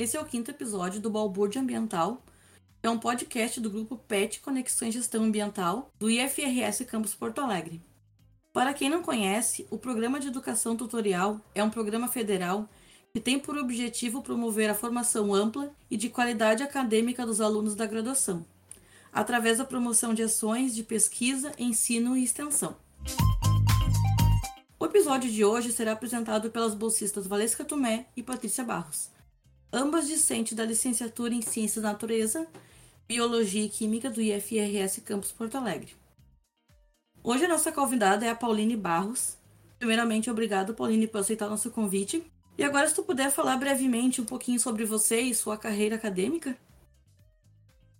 Esse é o quinto episódio do Balbúrdia Ambiental, é um podcast do grupo PET Conexão e Gestão Ambiental do IFRS Campus Porto Alegre. Para quem não conhece, o Programa de Educação Tutorial é um programa federal que tem por objetivo promover a formação ampla e de qualidade acadêmica dos alunos da graduação, através da promoção de ações de pesquisa, ensino e extensão. O episódio de hoje será apresentado pelas bolsistas Valesca Tomé e Patrícia Barros, ambas discentes da licenciatura em Ciências da Natureza, Biologia e Química do IFRS Campus Porto Alegre. Hoje a nossa convidada é a Pauline Barros. Primeiramente, obrigado, Pauline, por aceitar nosso convite. E agora, se tu puder falar brevemente um pouquinho sobre você e sua carreira acadêmica.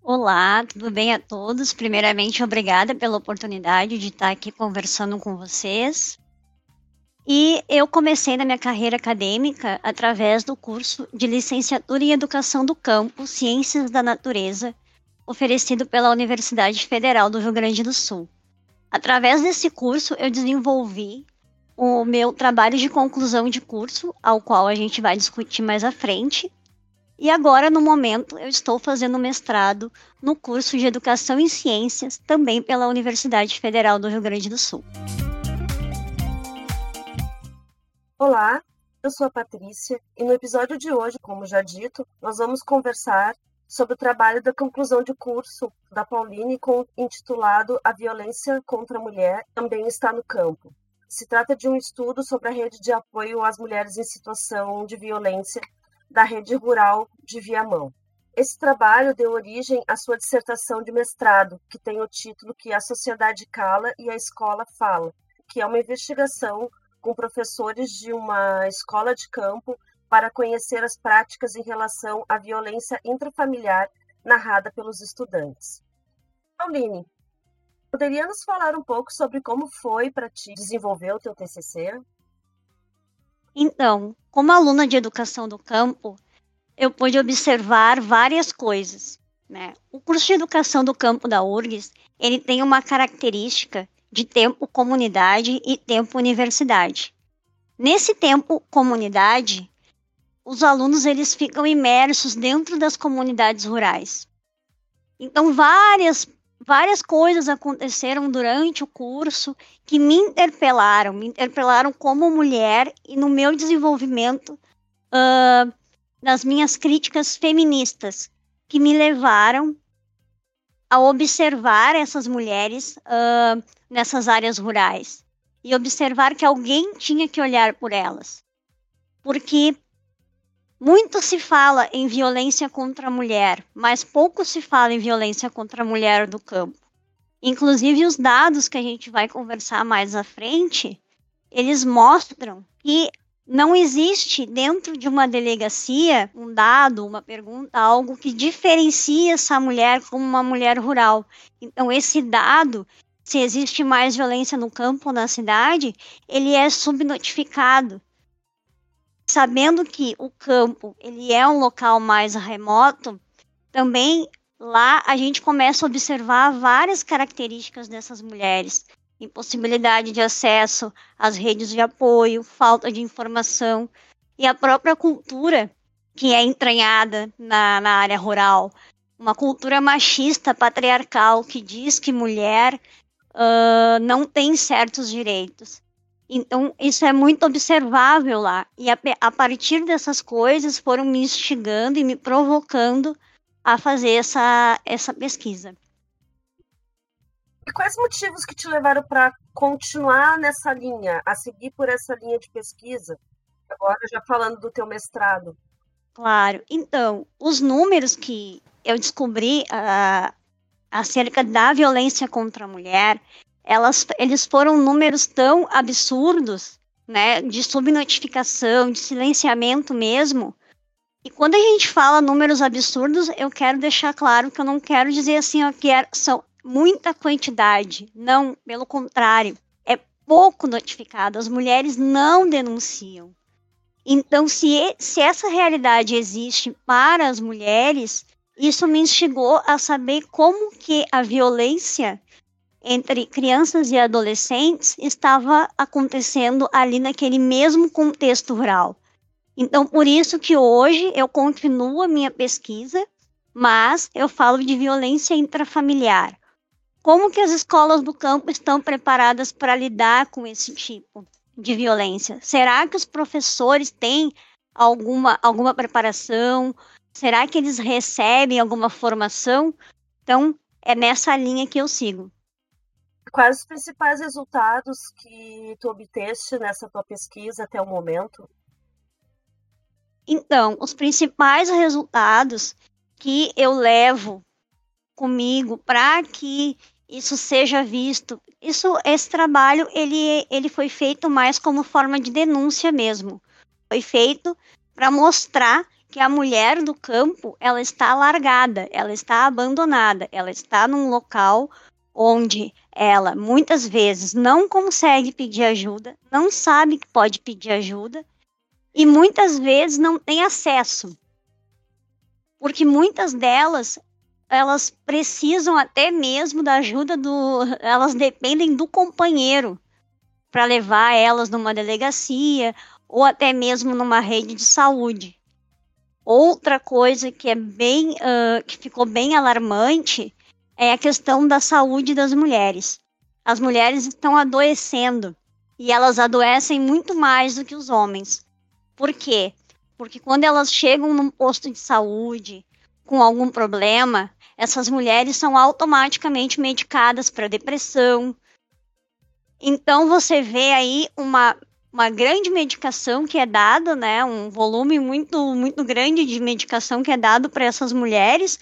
Olá, tudo bem a todos? Primeiramente, obrigada pela oportunidade de estar aqui conversando com vocês. E eu comecei na minha carreira acadêmica através do curso de licenciatura em Educação do Campo, Ciências da Natureza, oferecido pela Universidade Federal do Rio Grande do Sul. Através desse curso, eu desenvolvi o meu trabalho de conclusão de curso, ao qual a gente vai discutir mais à frente. E agora, no momento, eu estou fazendo mestrado no curso de Educação em Ciências, também pela Universidade Federal do Rio Grande do Sul. Olá, eu sou a Patrícia e no episódio de hoje, como já dito, nós vamos conversar sobre o trabalho da conclusão de curso da Pauline com, intitulado A Violência contra a Mulher também está no campo. Se trata de um estudo sobre a rede de apoio às mulheres em situação de violência da rede rural de Viamão. Esse trabalho deu origem à sua dissertação de mestrado, que tem o título que A Sociedade Cala e a Escola Fala, que é uma investigação com professores de uma escola de campo para conhecer as práticas em relação à violência intrafamiliar narrada pelos estudantes. Pauline, poderia nos falar um pouco sobre como foi para ti desenvolver o teu TCC? Então, como aluna de educação do campo, eu pude observar várias coisas. Né? O curso de educação do campo da URGS ele tem uma característica de tempo comunidade e tempo universidade. Nesse tempo comunidade, os alunos eles ficam imersos dentro das comunidades rurais. Então várias várias coisas aconteceram durante o curso que me interpelaram, me interpelaram como mulher e no meu desenvolvimento uh, nas minhas críticas feministas, que me levaram a observar essas mulheres uh, nessas áreas rurais e observar que alguém tinha que olhar por elas. Porque muito se fala em violência contra a mulher, mas pouco se fala em violência contra a mulher do campo. Inclusive, os dados que a gente vai conversar mais à frente, eles mostram que não existe dentro de uma delegacia um dado, uma pergunta, algo que diferencia essa mulher como uma mulher rural. Então, esse dado, se existe mais violência no campo ou na cidade, ele é subnotificado. Sabendo que o campo ele é um local mais remoto, também lá a gente começa a observar várias características dessas mulheres impossibilidade de acesso às redes de apoio, falta de informação e a própria cultura que é entranhada na, na área rural. Uma cultura machista, patriarcal, que diz que mulher uh, não tem certos direitos. Então, isso é muito observável lá. E a, a partir dessas coisas foram me instigando e me provocando a fazer essa, essa pesquisa. E quais motivos que te levaram para continuar nessa linha, a seguir por essa linha de pesquisa? Agora já falando do teu mestrado. Claro. Então, os números que eu descobri uh, acerca da violência contra a mulher, elas, eles foram números tão absurdos, né, de subnotificação, de silenciamento mesmo. E quando a gente fala números absurdos, eu quero deixar claro que eu não quero dizer assim ó, que é, são muita quantidade. Não, pelo contrário, é pouco notificado. As mulheres não denunciam. Então, se, se essa realidade existe para as mulheres, isso me instigou a saber como que a violência entre crianças e adolescentes estava acontecendo ali naquele mesmo contexto rural. Então, por isso que hoje eu continuo a minha pesquisa, mas eu falo de violência intrafamiliar. Como que as escolas do campo estão preparadas para lidar com esse tipo de violência? Será que os professores têm alguma, alguma preparação? Será que eles recebem alguma formação? Então, é nessa linha que eu sigo. Quais os principais resultados que tu obteste nessa tua pesquisa até o momento? Então, os principais resultados que eu levo comigo para que isso seja visto. Isso, esse trabalho ele, ele foi feito mais como forma de denúncia mesmo. Foi feito para mostrar que a mulher do campo ela está largada, ela está abandonada, ela está num local onde ela muitas vezes não consegue pedir ajuda, não sabe que pode pedir ajuda e muitas vezes não tem acesso. Porque muitas delas elas precisam até mesmo da ajuda do. Elas dependem do companheiro para levar elas numa delegacia ou até mesmo numa rede de saúde. Outra coisa que é bem. Uh, que ficou bem alarmante é a questão da saúde das mulheres. As mulheres estão adoecendo e elas adoecem muito mais do que os homens. Por quê? Porque quando elas chegam num posto de saúde com algum problema, essas mulheres são automaticamente medicadas para depressão. Então você vê aí uma, uma grande medicação que é dada, né, um volume muito muito grande de medicação que é dado para essas mulheres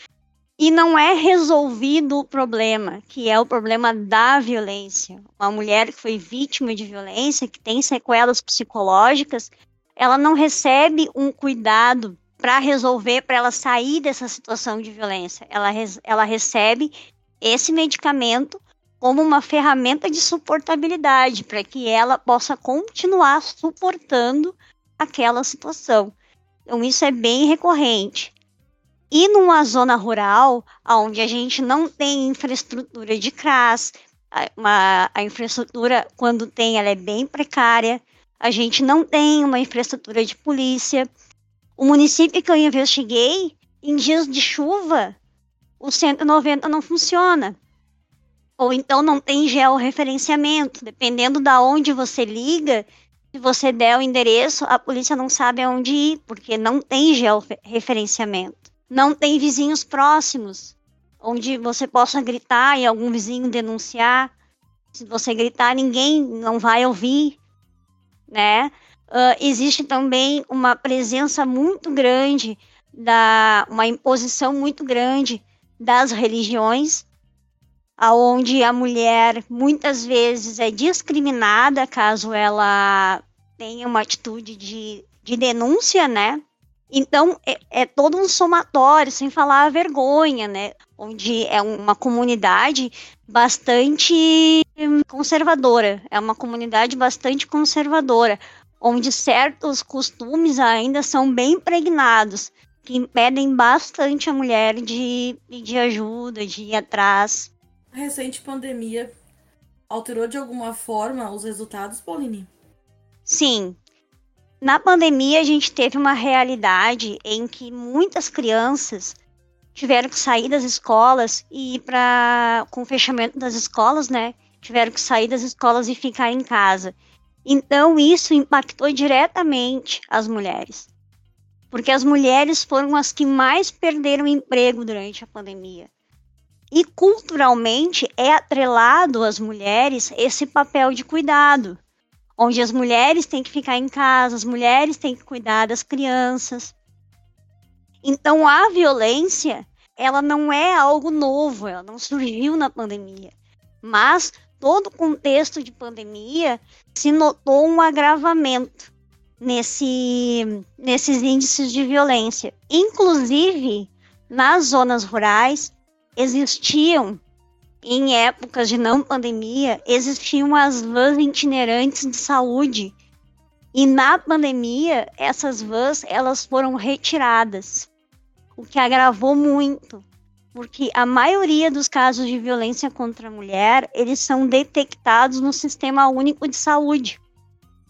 e não é resolvido o problema, que é o problema da violência. Uma mulher que foi vítima de violência, que tem sequelas psicológicas, ela não recebe um cuidado para resolver, para ela sair dessa situação de violência. Ela, ela recebe esse medicamento como uma ferramenta de suportabilidade, para que ela possa continuar suportando aquela situação. Então, isso é bem recorrente. E numa zona rural, onde a gente não tem infraestrutura de CRAS, uma, a infraestrutura, quando tem, ela é bem precária, a gente não tem uma infraestrutura de polícia, o município que eu investiguei, em dias de chuva, o 190 não funciona. Ou então não tem georreferenciamento. Dependendo da onde você liga, se você der o endereço, a polícia não sabe aonde ir, porque não tem georreferenciamento. Não tem vizinhos próximos, onde você possa gritar e algum vizinho denunciar. Se você gritar, ninguém não vai ouvir, né? Uh, existe também uma presença muito grande da uma imposição muito grande das religiões, aonde a mulher muitas vezes é discriminada caso ela tenha uma atitude de, de denúncia, né? Então é, é todo um somatório, sem falar a vergonha, né? Onde é uma comunidade bastante conservadora, é uma comunidade bastante conservadora, onde certos costumes ainda são bem impregnados, que impedem bastante a mulher de pedir ajuda, de ir atrás. Recente pandemia alterou de alguma forma os resultados, Pauline? Sim. Na pandemia, a gente teve uma realidade em que muitas crianças tiveram que sair das escolas e ir para com o fechamento das escolas, né? Tiveram que sair das escolas e ficar em casa. Então, isso impactou diretamente as mulheres. Porque as mulheres foram as que mais perderam emprego durante a pandemia. E culturalmente é atrelado às mulheres esse papel de cuidado, onde as mulheres têm que ficar em casa, as mulheres têm que cuidar das crianças. Então a violência, ela não é algo novo, ela não surgiu na pandemia, mas todo o contexto de pandemia, se notou um agravamento nesse, nesses índices de violência. Inclusive, nas zonas rurais, existiam, em épocas de não pandemia, existiam as vans itinerantes de saúde. E na pandemia, essas vans elas foram retiradas, o que agravou muito porque a maioria dos casos de violência contra a mulher, eles são detectados no Sistema Único de Saúde.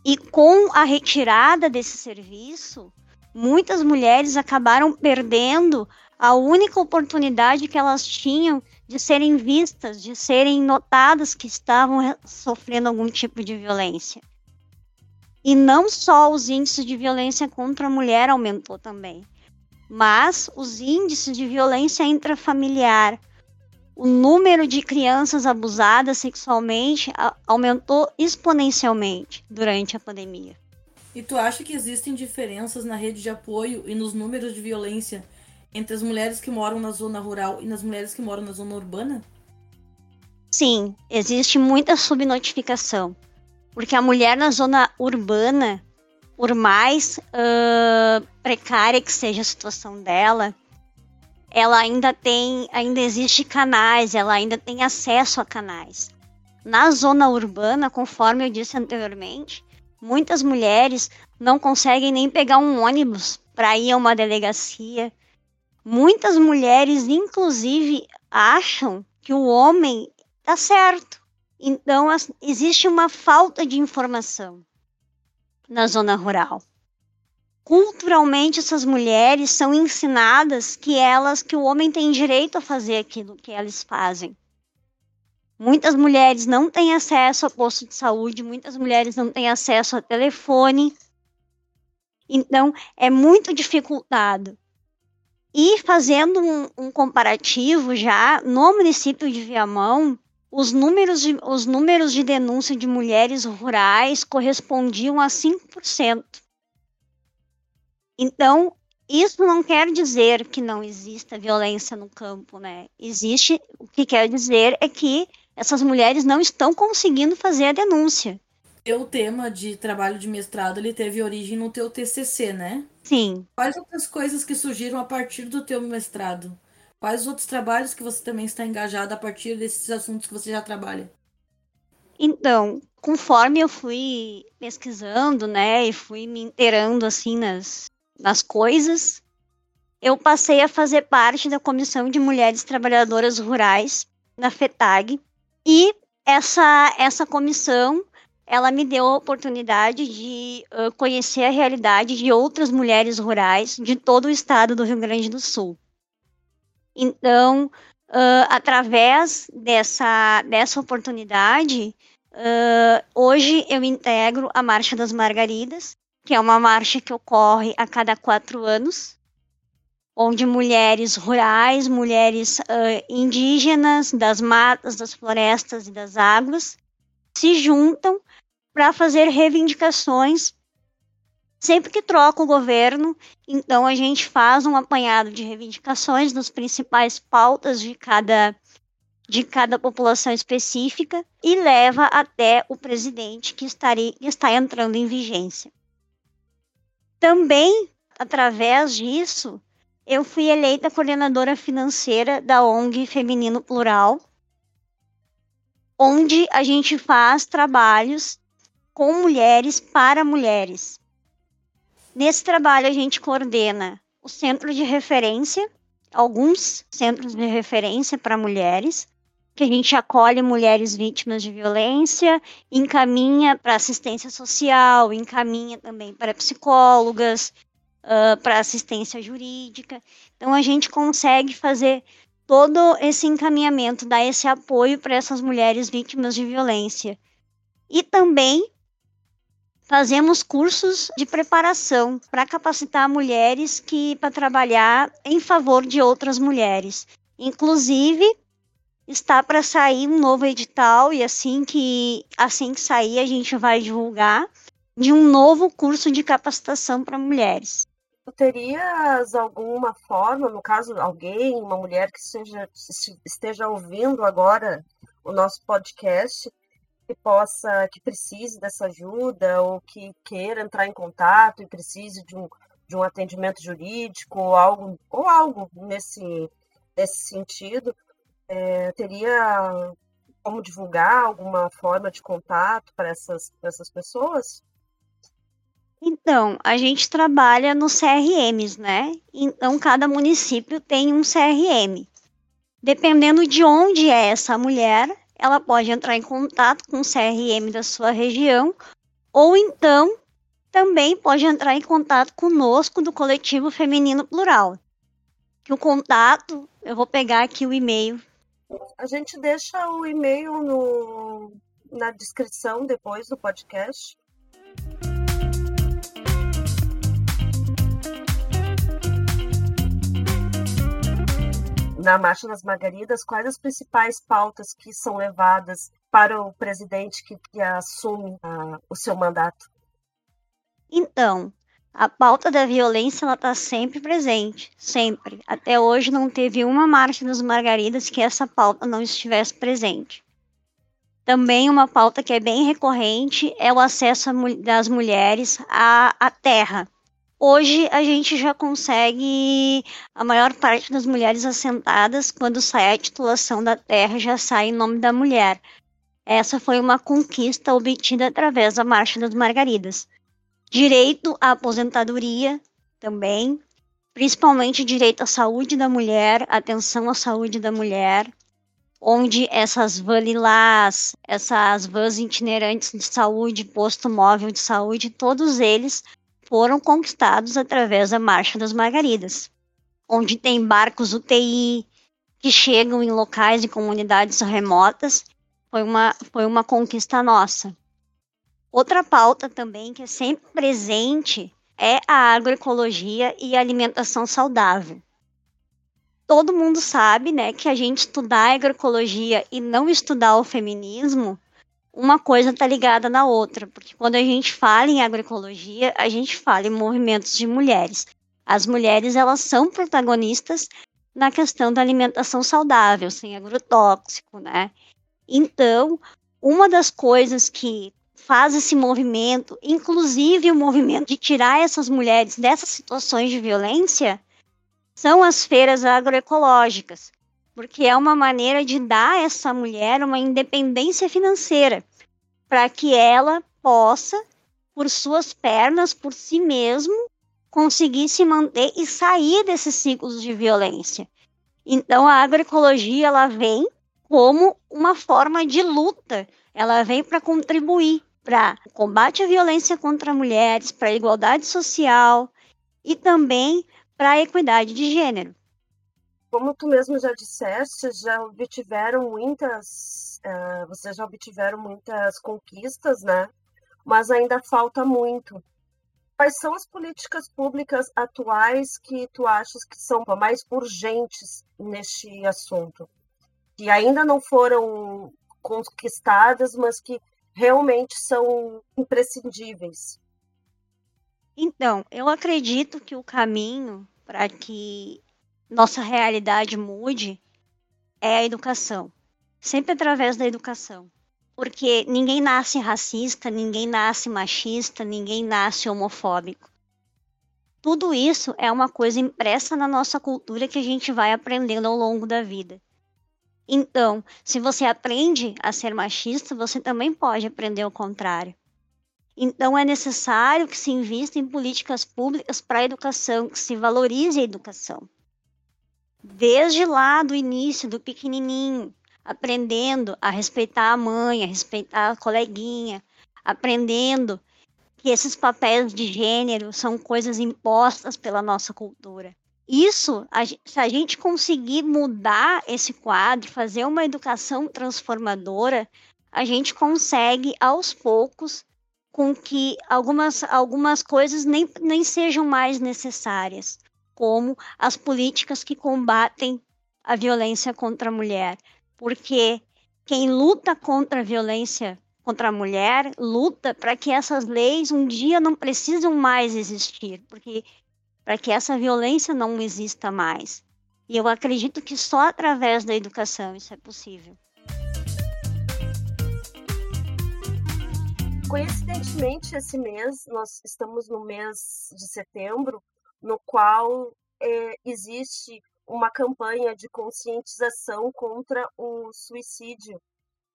E com a retirada desse serviço, muitas mulheres acabaram perdendo a única oportunidade que elas tinham de serem vistas, de serem notadas que estavam sofrendo algum tipo de violência. E não só os índices de violência contra a mulher aumentou também, mas os índices de violência intrafamiliar, o número de crianças abusadas sexualmente aumentou exponencialmente durante a pandemia. E tu acha que existem diferenças na rede de apoio e nos números de violência entre as mulheres que moram na zona rural e nas mulheres que moram na zona urbana? Sim, existe muita subnotificação. Porque a mulher na zona urbana, por mais uh, precária que seja a situação dela, ela ainda tem, ainda existe canais, ela ainda tem acesso a canais. Na zona urbana, conforme eu disse anteriormente, muitas mulheres não conseguem nem pegar um ônibus para ir a uma delegacia. Muitas mulheres, inclusive, acham que o homem está certo. Então, existe uma falta de informação na zona rural. Culturalmente, essas mulheres são ensinadas que elas, que o homem tem direito a fazer aquilo que elas fazem. Muitas mulheres não têm acesso a posto de saúde, muitas mulheres não têm acesso a telefone. Então, é muito dificultado. E fazendo um, um comparativo já no município de Viamão, os números de, os números de denúncia de mulheres rurais correspondiam a 5%. Então, isso não quer dizer que não exista violência no campo, né? Existe, o que quer dizer é que essas mulheres não estão conseguindo fazer a denúncia. O tema de trabalho de mestrado ele teve origem no teu TCC, né? Sim. Quais outras coisas que surgiram a partir do teu mestrado? Quais outros trabalhos que você também está engajado a partir desses assuntos que você já trabalha? Então, conforme eu fui pesquisando, né, e fui me inteirando assim nas, nas coisas, eu passei a fazer parte da Comissão de Mulheres Trabalhadoras Rurais na FETAG, e essa, essa comissão ela me deu a oportunidade de uh, conhecer a realidade de outras mulheres rurais de todo o estado do Rio Grande do Sul. Então, uh, através dessa, dessa oportunidade, uh, hoje eu integro a Marcha das Margaridas, que é uma marcha que ocorre a cada quatro anos, onde mulheres rurais, mulheres indígenas das matas, das florestas e das águas se juntam para fazer reivindicações. Sempre que troca o governo, então a gente faz um apanhado de reivindicações das principais pautas de cada de cada população específica e leva até o presidente que, estaria, que está entrando em vigência. Também, através disso, eu fui eleita coordenadora financeira da ONG Feminino Plural, onde a gente faz trabalhos com mulheres para mulheres. Nesse trabalho, a gente coordena o centro de referência, alguns centros de referência para mulheres, que a gente acolhe mulheres vítimas de violência, encaminha para assistência social, encaminha também para psicólogas, uh, para assistência jurídica. Então a gente consegue fazer todo esse encaminhamento, dar esse apoio para essas mulheres vítimas de violência. E também fazemos cursos de preparação para capacitar mulheres que para trabalhar em favor de outras mulheres. Inclusive, está para sair um novo edital e assim que assim que sair a gente vai divulgar de um novo curso de capacitação para mulheres. Terias alguma forma, no caso, alguém, uma mulher que esteja, esteja ouvindo agora o nosso podcast, que possa, que precise dessa ajuda ou que queira entrar em contato e precise de um, de um atendimento jurídico ou algo, ou algo nesse, nesse sentido, é, teria como divulgar alguma forma de contato para essas, essas pessoas? Então, a gente trabalha nos CRMs, né? Então, cada município tem um CRM. Dependendo de onde é essa mulher, ela pode entrar em contato com o CRM da sua região ou então também pode entrar em contato conosco do coletivo feminino plural. Que o contato, eu vou pegar aqui o e-mail. A gente deixa o e-mail no, na descrição depois do podcast. Na Marcha das Margaridas, quais as principais pautas que são levadas para o presidente que, que assume uh, o seu mandato? Então, a pauta da violência ela está sempre presente, sempre. Até hoje não teve uma marcha das Margaridas que essa pauta não estivesse presente. Também uma pauta que é bem recorrente é o acesso das mulheres à, à terra. Hoje a gente já consegue a maior parte das mulheres assentadas quando sai a titulação da terra já sai em nome da mulher. Essa foi uma conquista obtida através da Marcha das Margaridas direito à aposentadoria também, principalmente direito à saúde da mulher, atenção à saúde da mulher, onde essas vanilás, essas vans itinerantes de saúde, posto móvel de saúde, todos eles foram conquistados através da Marcha das Margaridas, onde tem barcos UTI que chegam em locais e comunidades remotas, foi uma, foi uma conquista nossa. Outra pauta também que é sempre presente é a agroecologia e a alimentação saudável. Todo mundo sabe, né, que a gente estudar agroecologia e não estudar o feminismo, uma coisa está ligada na outra, porque quando a gente fala em agroecologia, a gente fala em movimentos de mulheres. As mulheres, elas são protagonistas na questão da alimentação saudável, sem agrotóxico, né? Então, uma das coisas que faz esse movimento, inclusive o movimento de tirar essas mulheres dessas situações de violência, são as feiras agroecológicas, porque é uma maneira de dar a essa mulher uma independência financeira, para que ela possa, por suas pernas, por si mesmo, conseguir se manter e sair desses ciclos de violência. Então a agroecologia ela vem como uma forma de luta, ela vem para contribuir para o combate à violência contra mulheres, para a igualdade social e também para a equidade de gênero. Como tu mesmo já disseste, já obtiveram muitas, uh, vocês já obtiveram muitas conquistas, né? Mas ainda falta muito. Quais são as políticas públicas atuais que tu achas que são mais urgentes neste assunto? Que ainda não foram conquistadas, mas que realmente são imprescindíveis? Então, eu acredito que o caminho para que nossa realidade mude é a educação. Sempre através da educação. Porque ninguém nasce racista, ninguém nasce machista, ninguém nasce homofóbico. Tudo isso é uma coisa impressa na nossa cultura que a gente vai aprendendo ao longo da vida. Então, se você aprende a ser machista, você também pode aprender o contrário. Então, é necessário que se invista em políticas públicas para a educação, que se valorize a educação. Desde lá do início, do pequenininho, aprendendo a respeitar a mãe, a respeitar a coleguinha, aprendendo que esses papéis de gênero são coisas impostas pela nossa cultura. Isso, a, se a gente conseguir mudar esse quadro, fazer uma educação transformadora, a gente consegue aos poucos com que algumas, algumas coisas nem, nem sejam mais necessárias, como as políticas que combatem a violência contra a mulher. Porque quem luta contra a violência contra a mulher luta para que essas leis um dia não precisam mais existir, porque para que essa violência não exista mais. E eu acredito que só através da educação isso é possível. Coincidentemente, esse mês, nós estamos no mês de setembro, no qual é, existe uma campanha de conscientização contra o suicídio,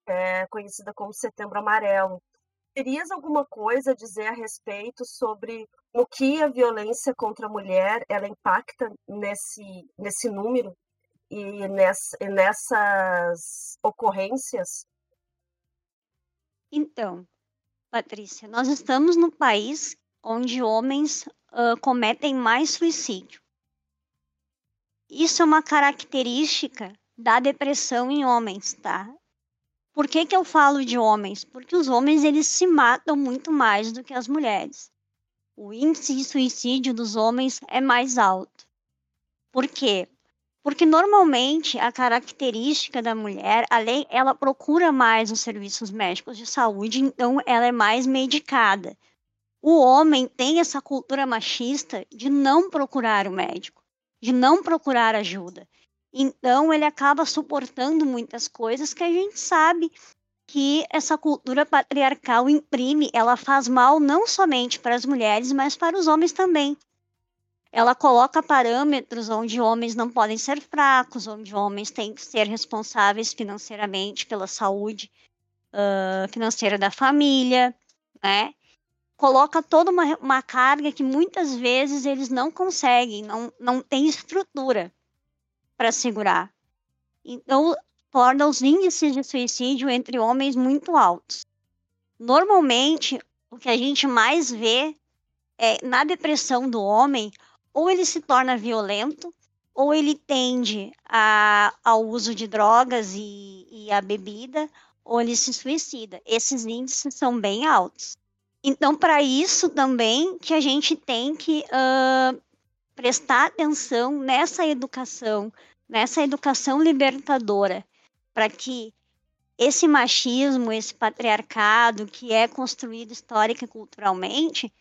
é, conhecida como Setembro Amarelo. Terias alguma coisa a dizer a respeito sobre no que a violência contra a mulher ela impacta nesse, nesse número e nessa, nessas ocorrências? Então, Patrícia, nós estamos no país onde homens uh, cometem mais suicídio. Isso é uma característica da depressão em homens, tá? Por que, que eu falo de homens? Porque os homens eles se matam muito mais do que as mulheres. O índice de suicídio dos homens é mais alto. Por quê? Porque normalmente a característica da mulher, além ela procura mais os serviços médicos de saúde, então ela é mais medicada. O homem tem essa cultura machista de não procurar o médico, de não procurar ajuda. Então ele acaba suportando muitas coisas que a gente sabe que essa cultura patriarcal imprime, ela faz mal não somente para as mulheres, mas para os homens também. Ela coloca parâmetros onde homens não podem ser fracos, onde homens têm que ser responsáveis financeiramente pela saúde uh, financeira da família, né? Coloca toda uma, uma carga que muitas vezes eles não conseguem, não, não têm estrutura para segurar. Então, torna os índices de suicídio entre homens muito altos. Normalmente, o que a gente mais vê é na depressão do homem, ou ele se torna violento, ou ele tende a, ao uso de drogas e, e bebida, ou ele se suicida. Esses índices são bem altos. Então, para isso também que a gente tem que uh, prestar atenção nessa educação, nessa educação libertadora, para que esse machismo, esse patriarcado que é construído histórica e culturalmente,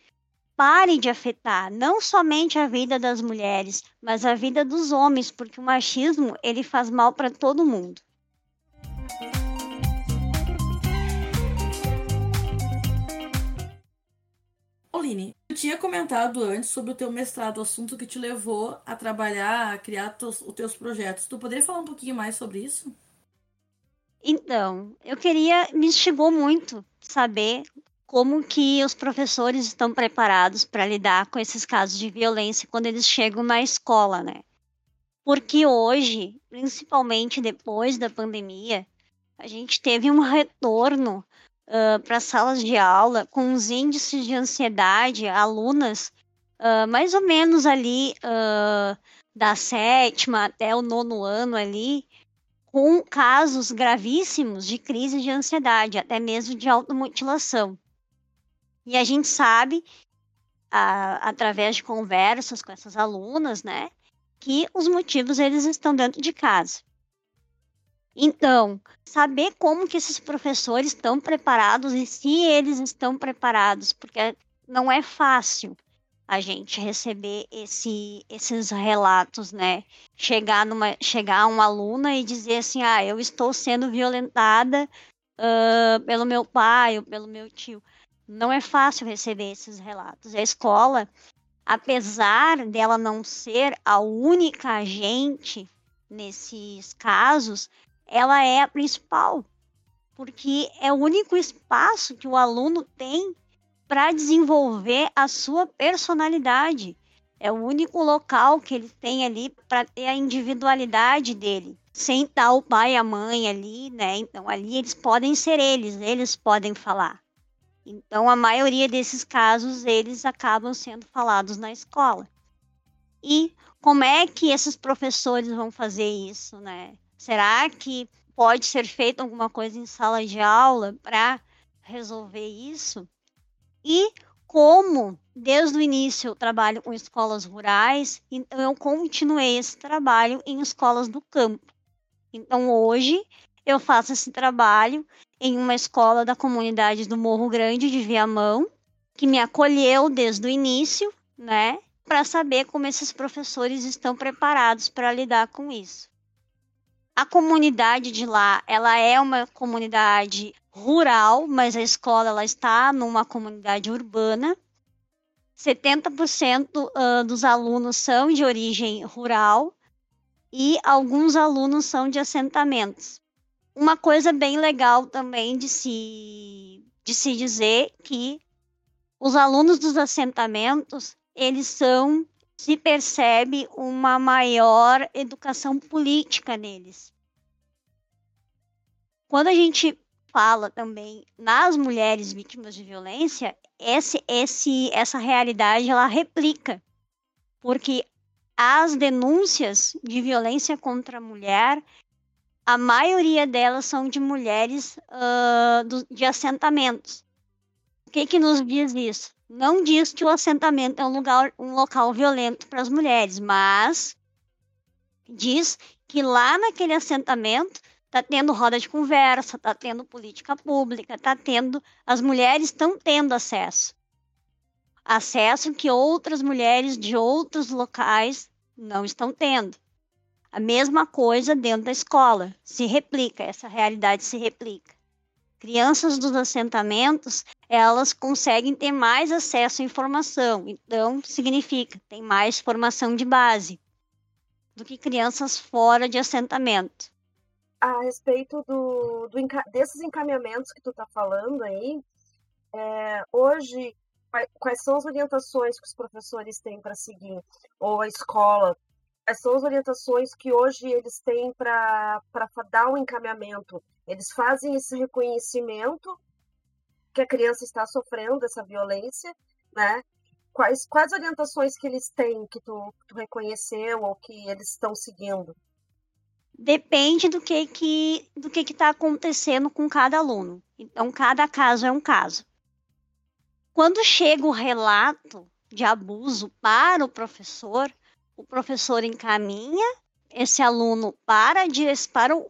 pare de afetar não somente a vida das mulheres, mas a vida dos homens, porque o machismo ele faz mal para todo mundo. Oline, eu tinha comentado antes sobre o teu mestrado, o assunto que te levou a trabalhar, a criar os teus projetos. Tu poderia falar um pouquinho mais sobre isso? Então, eu queria, me instigou muito saber como que os professores estão preparados para lidar com esses casos de violência quando eles chegam na escola, né? Porque hoje, principalmente depois da pandemia, a gente teve um retorno uh, para salas de aula com os índices de ansiedade, alunas uh, mais ou menos ali uh, da sétima até o nono ano ali, com casos gravíssimos de crise de ansiedade, até mesmo de automutilação. E a gente sabe, a, através de conversas com essas alunas, né, que os motivos eles estão dentro de casa. Então, saber como que esses professores estão preparados e se eles estão preparados, porque não é fácil a gente receber esse, esses relatos, né? Chegar numa, chegar uma aluna e dizer assim, ah, eu estou sendo violentada uh, pelo meu pai ou pelo meu tio não é fácil receber esses relatos. A escola, apesar dela não ser a única agente nesses casos, ela é a principal, porque é o único espaço que o aluno tem para desenvolver a sua personalidade. É o único local que ele tem ali para ter a individualidade dele. Sem estar o pai e a mãe ali, né? Então ali eles podem ser eles, eles podem falar. Então, a maioria desses casos, eles acabam sendo falados na escola. E como é que esses professores vão fazer isso, né? Será que pode ser feita alguma coisa em sala de aula para resolver isso? E como desde o início eu trabalho com escolas rurais, então eu continuei esse trabalho em escolas do campo. Então hoje eu faço esse trabalho em uma escola da comunidade do Morro Grande de Viamão, que me acolheu desde o início, né, para saber como esses professores estão preparados para lidar com isso. A comunidade de lá, ela é uma comunidade rural, mas a escola ela está numa comunidade urbana. 70% dos alunos são de origem rural e alguns alunos são de assentamentos. Uma coisa bem legal também de se, de se dizer que os alunos dos assentamentos, eles são, se percebe uma maior educação política neles. Quando a gente fala também nas mulheres vítimas de violência, esse, esse, essa realidade ela replica, porque as denúncias de violência contra a mulher, a maioria delas são de mulheres uh, do, de assentamentos. O que, que nos diz isso? Não diz que o assentamento é um, lugar, um local violento para as mulheres, mas diz que lá naquele assentamento está tendo roda de conversa, está tendo política pública, está tendo. As mulheres estão tendo acesso. Acesso que outras mulheres de outros locais não estão tendo. A mesma coisa dentro da escola, se replica, essa realidade se replica. Crianças dos assentamentos, elas conseguem ter mais acesso à informação, então significa, tem mais formação de base do que crianças fora de assentamento a respeito do, do desses encaminhamentos que tu está falando aí, é, hoje, quais são as orientações que os professores têm para seguir, ou a escola? São as orientações que hoje eles têm para dar um encaminhamento? Eles fazem esse reconhecimento que a criança está sofrendo essa violência, né? Quais, quais orientações que eles têm que tu, tu reconheceu ou que eles estão seguindo? depende do que que do que está acontecendo com cada aluno. Então, cada caso é um caso. Quando chega o relato de abuso para o professor, o professor encaminha esse aluno para,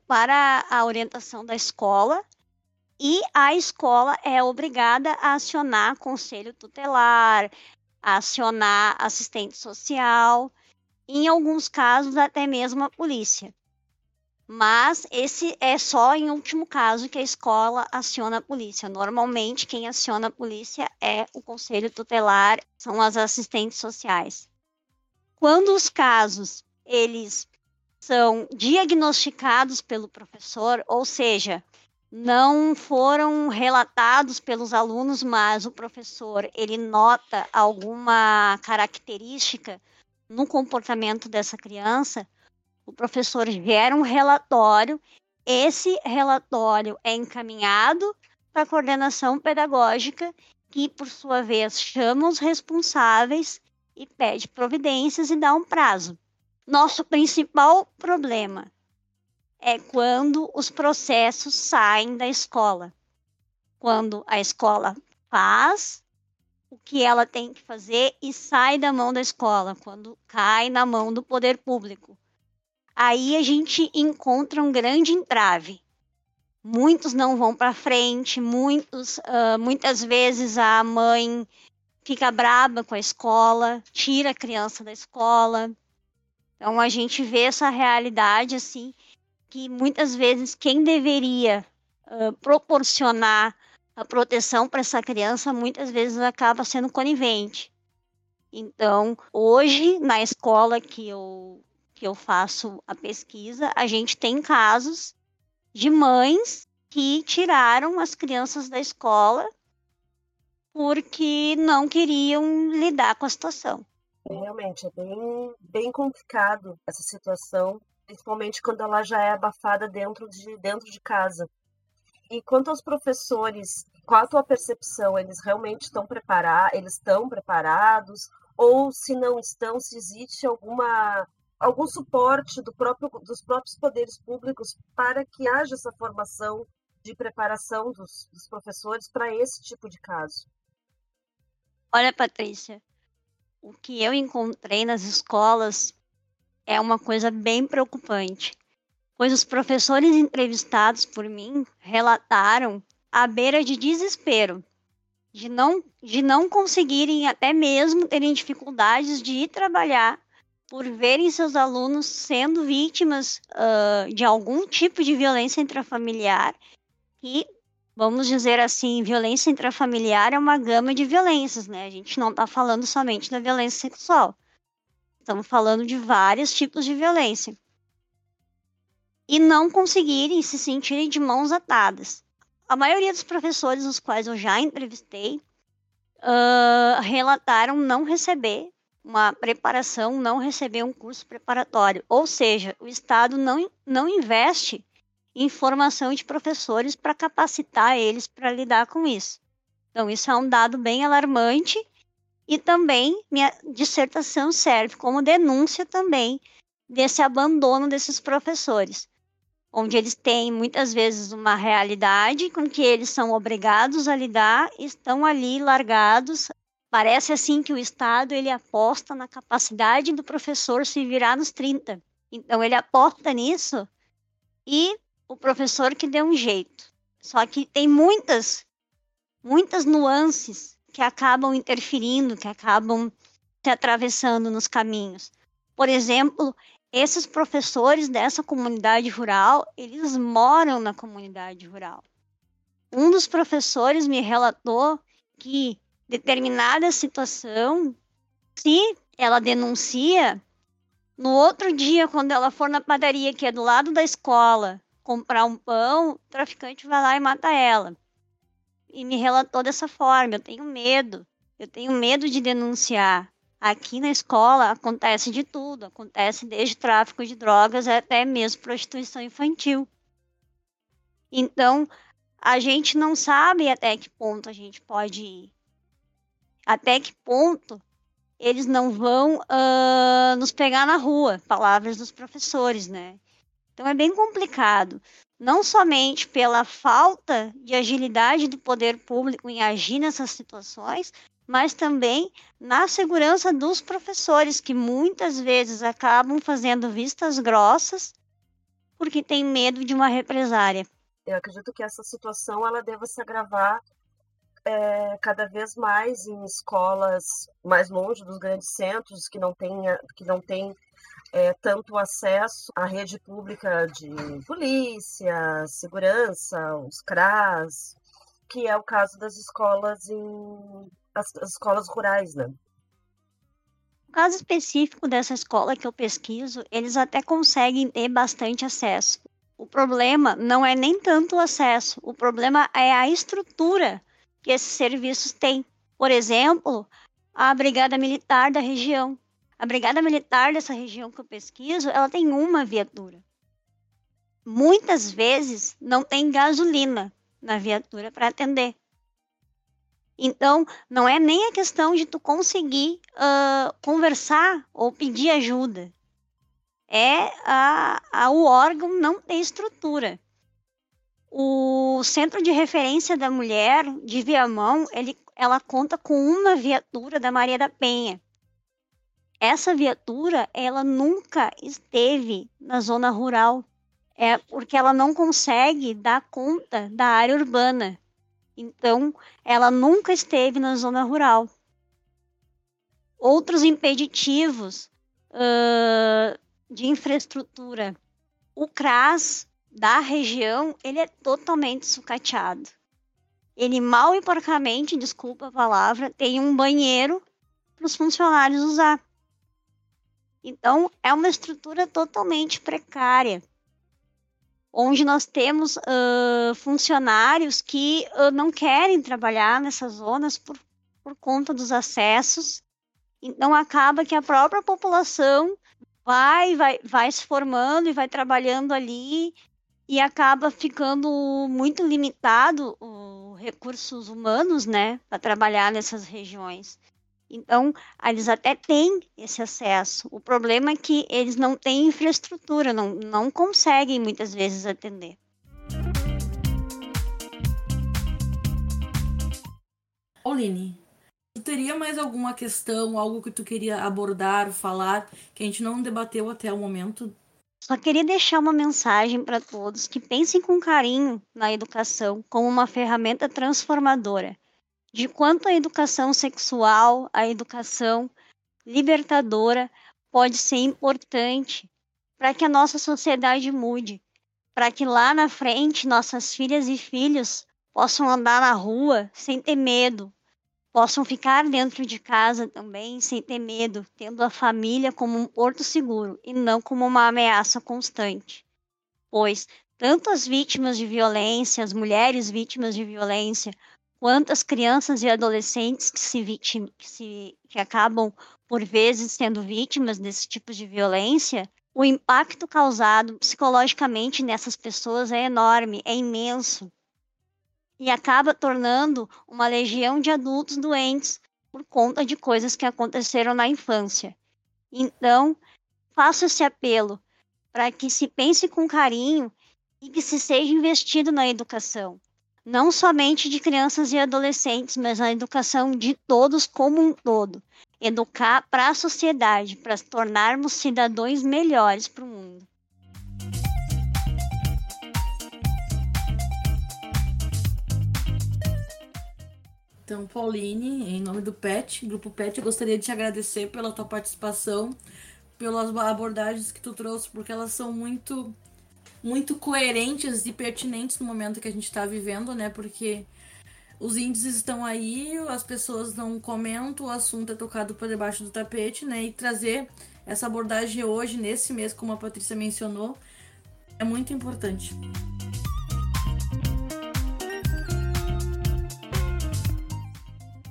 para, a orientação da escola e a escola é obrigada a acionar conselho tutelar, acionar assistente social, em alguns casos até mesmo a polícia. Mas esse é só em último caso que a escola aciona a polícia. Normalmente, quem aciona a polícia é o conselho tutelar, são as assistentes sociais. Quando os casos eles são diagnosticados pelo professor, ou seja, não foram relatados pelos alunos, mas o professor ele nota alguma característica no comportamento dessa criança, o professor gera um relatório, esse relatório é encaminhado para a coordenação pedagógica, que, por sua vez, chama os responsáveis e pede providências e dá um prazo. Nosso principal problema é quando os processos saem da escola. Quando a escola faz o que ela tem que fazer e sai da mão da escola, quando cai na mão do poder público aí a gente encontra um grande entrave. Muitos não vão para frente, muitos, uh, muitas vezes a mãe fica braba com a escola, tira a criança da escola. Então a gente vê essa realidade assim que muitas vezes quem deveria uh, proporcionar a proteção para essa criança muitas vezes acaba sendo conivente. Então, hoje na escola que eu que eu faço a pesquisa, a gente tem casos de mães que tiraram as crianças da escola porque não queriam lidar com a situação. Realmente é bem, bem complicado essa situação, principalmente quando ela já é abafada dentro de, dentro de casa. E quanto aos professores, qual a tua percepção? Eles realmente estão preparados? Eles estão preparados? Ou se não estão, se existe alguma algum suporte do próprio, dos próprios poderes públicos para que haja essa formação de preparação dos, dos professores para esse tipo de caso? Olha, Patrícia, o que eu encontrei nas escolas é uma coisa bem preocupante, pois os professores entrevistados por mim relataram à beira de desespero, de não, de não conseguirem até mesmo terem dificuldades de ir trabalhar por verem seus alunos sendo vítimas uh, de algum tipo de violência intrafamiliar e vamos dizer assim, violência intrafamiliar é uma gama de violências, né? A gente não está falando somente da violência sexual. Estamos falando de vários tipos de violência. E não conseguirem se sentirem de mãos atadas. A maioria dos professores, os quais eu já entrevistei, uh, relataram não receber uma preparação, não receber um curso preparatório. Ou seja, o Estado não, não investe em formação de professores para capacitar eles para lidar com isso. Então, isso é um dado bem alarmante e também minha dissertação serve como denúncia também desse abandono desses professores, onde eles têm muitas vezes uma realidade com que eles são obrigados a lidar, estão ali largados. Parece assim que o Estado ele aposta na capacidade do professor se virar nos 30. Então ele aposta nisso e o professor que deu um jeito. Só que tem muitas muitas nuances que acabam interferindo, que acabam se atravessando nos caminhos. Por exemplo, esses professores dessa comunidade rural, eles moram na comunidade rural. Um dos professores me relatou que determinada situação, se ela denuncia, no outro dia, quando ela for na padaria que é do lado da escola, comprar um pão, o traficante vai lá e mata ela. E me relatou dessa forma: eu tenho medo, eu tenho medo de denunciar. Aqui na escola acontece de tudo, acontece desde tráfico de drogas até mesmo prostituição infantil. Então, a gente não sabe até que ponto a gente pode ir. Até que ponto eles não vão uh, nos pegar na rua, palavras dos professores, né? Então é bem complicado, não somente pela falta de agilidade do poder público em agir nessas situações, mas também na segurança dos professores, que muitas vezes acabam fazendo vistas grossas porque tem medo de uma represária. Eu acredito que essa situação ela deva se agravar é, cada vez mais em escolas mais longe dos grandes centros, que não têm, que não têm é, tanto acesso à rede pública de polícia, segurança, os CRAS, que é o caso das escolas em as, as escolas rurais, né? No caso específico dessa escola que eu pesquiso, eles até conseguem ter bastante acesso. O problema não é nem tanto o acesso, o problema é a estrutura que esses serviços têm. Por exemplo, a Brigada Militar da região. A Brigada Militar dessa região que eu pesquiso, ela tem uma viatura. Muitas vezes não tem gasolina na viatura para atender. Então, não é nem a questão de tu conseguir uh, conversar ou pedir ajuda. É a, a, o órgão não ter estrutura. O Centro de Referência da Mulher de Viamão, ele, ela conta com uma viatura da Maria da Penha. Essa viatura, ela nunca esteve na zona rural. É porque ela não consegue dar conta da área urbana. Então, ela nunca esteve na zona rural. Outros impeditivos uh, de infraestrutura. O CRAS da região, ele é totalmente sucateado. Ele mal e porcamente, desculpa a palavra, tem um banheiro para os funcionários usar. Então, é uma estrutura totalmente precária onde nós temos uh, funcionários que uh, não querem trabalhar nessas zonas por, por conta dos acessos. Então acaba que a própria população vai, vai, vai se formando e vai trabalhando ali e acaba ficando muito limitado os recursos humanos, né, para trabalhar nessas regiões. Então, eles até têm esse acesso. O problema é que eles não têm infraestrutura, não, não conseguem muitas vezes atender. Pauline, tu teria mais alguma questão, algo que tu queria abordar, falar, que a gente não debateu até o momento? Só queria deixar uma mensagem para todos que pensem com carinho na educação como uma ferramenta transformadora de quanto a educação sexual, a educação libertadora pode ser importante para que a nossa sociedade mude, para que lá na frente nossas filhas e filhos possam andar na rua sem ter medo, possam ficar dentro de casa também sem ter medo, tendo a família como um porto seguro e não como uma ameaça constante. Pois tanto as vítimas de violência, as mulheres vítimas de violência, quantas crianças e adolescentes que se, vitim, que se que acabam por vezes sendo vítimas desse tipo de violência, o impacto causado psicologicamente nessas pessoas é enorme, é imenso. E acaba tornando uma legião de adultos doentes por conta de coisas que aconteceram na infância. Então, faço esse apelo para que se pense com carinho e que se seja investido na educação, não somente de crianças e adolescentes, mas na educação de todos como um todo. Educar para a sociedade, para tornarmos cidadãos melhores para o mundo. Então, Pauline, em nome do PET, Grupo PET, eu gostaria de te agradecer pela tua participação, pelas abordagens que tu trouxe, porque elas são muito muito coerentes e pertinentes no momento que a gente está vivendo, né? Porque os índices estão aí, as pessoas não comentam, o assunto é tocado por debaixo do tapete, né? E trazer essa abordagem hoje, nesse mês, como a Patrícia mencionou, é muito importante.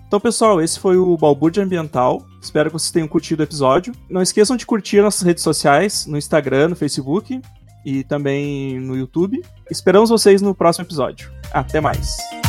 Então, pessoal, esse foi o Balbúrdia Ambiental. Espero que vocês tenham curtido o episódio. Não esqueçam de curtir nossas redes sociais, no Instagram, no Facebook e também no YouTube. Esperamos vocês no próximo episódio. Até mais!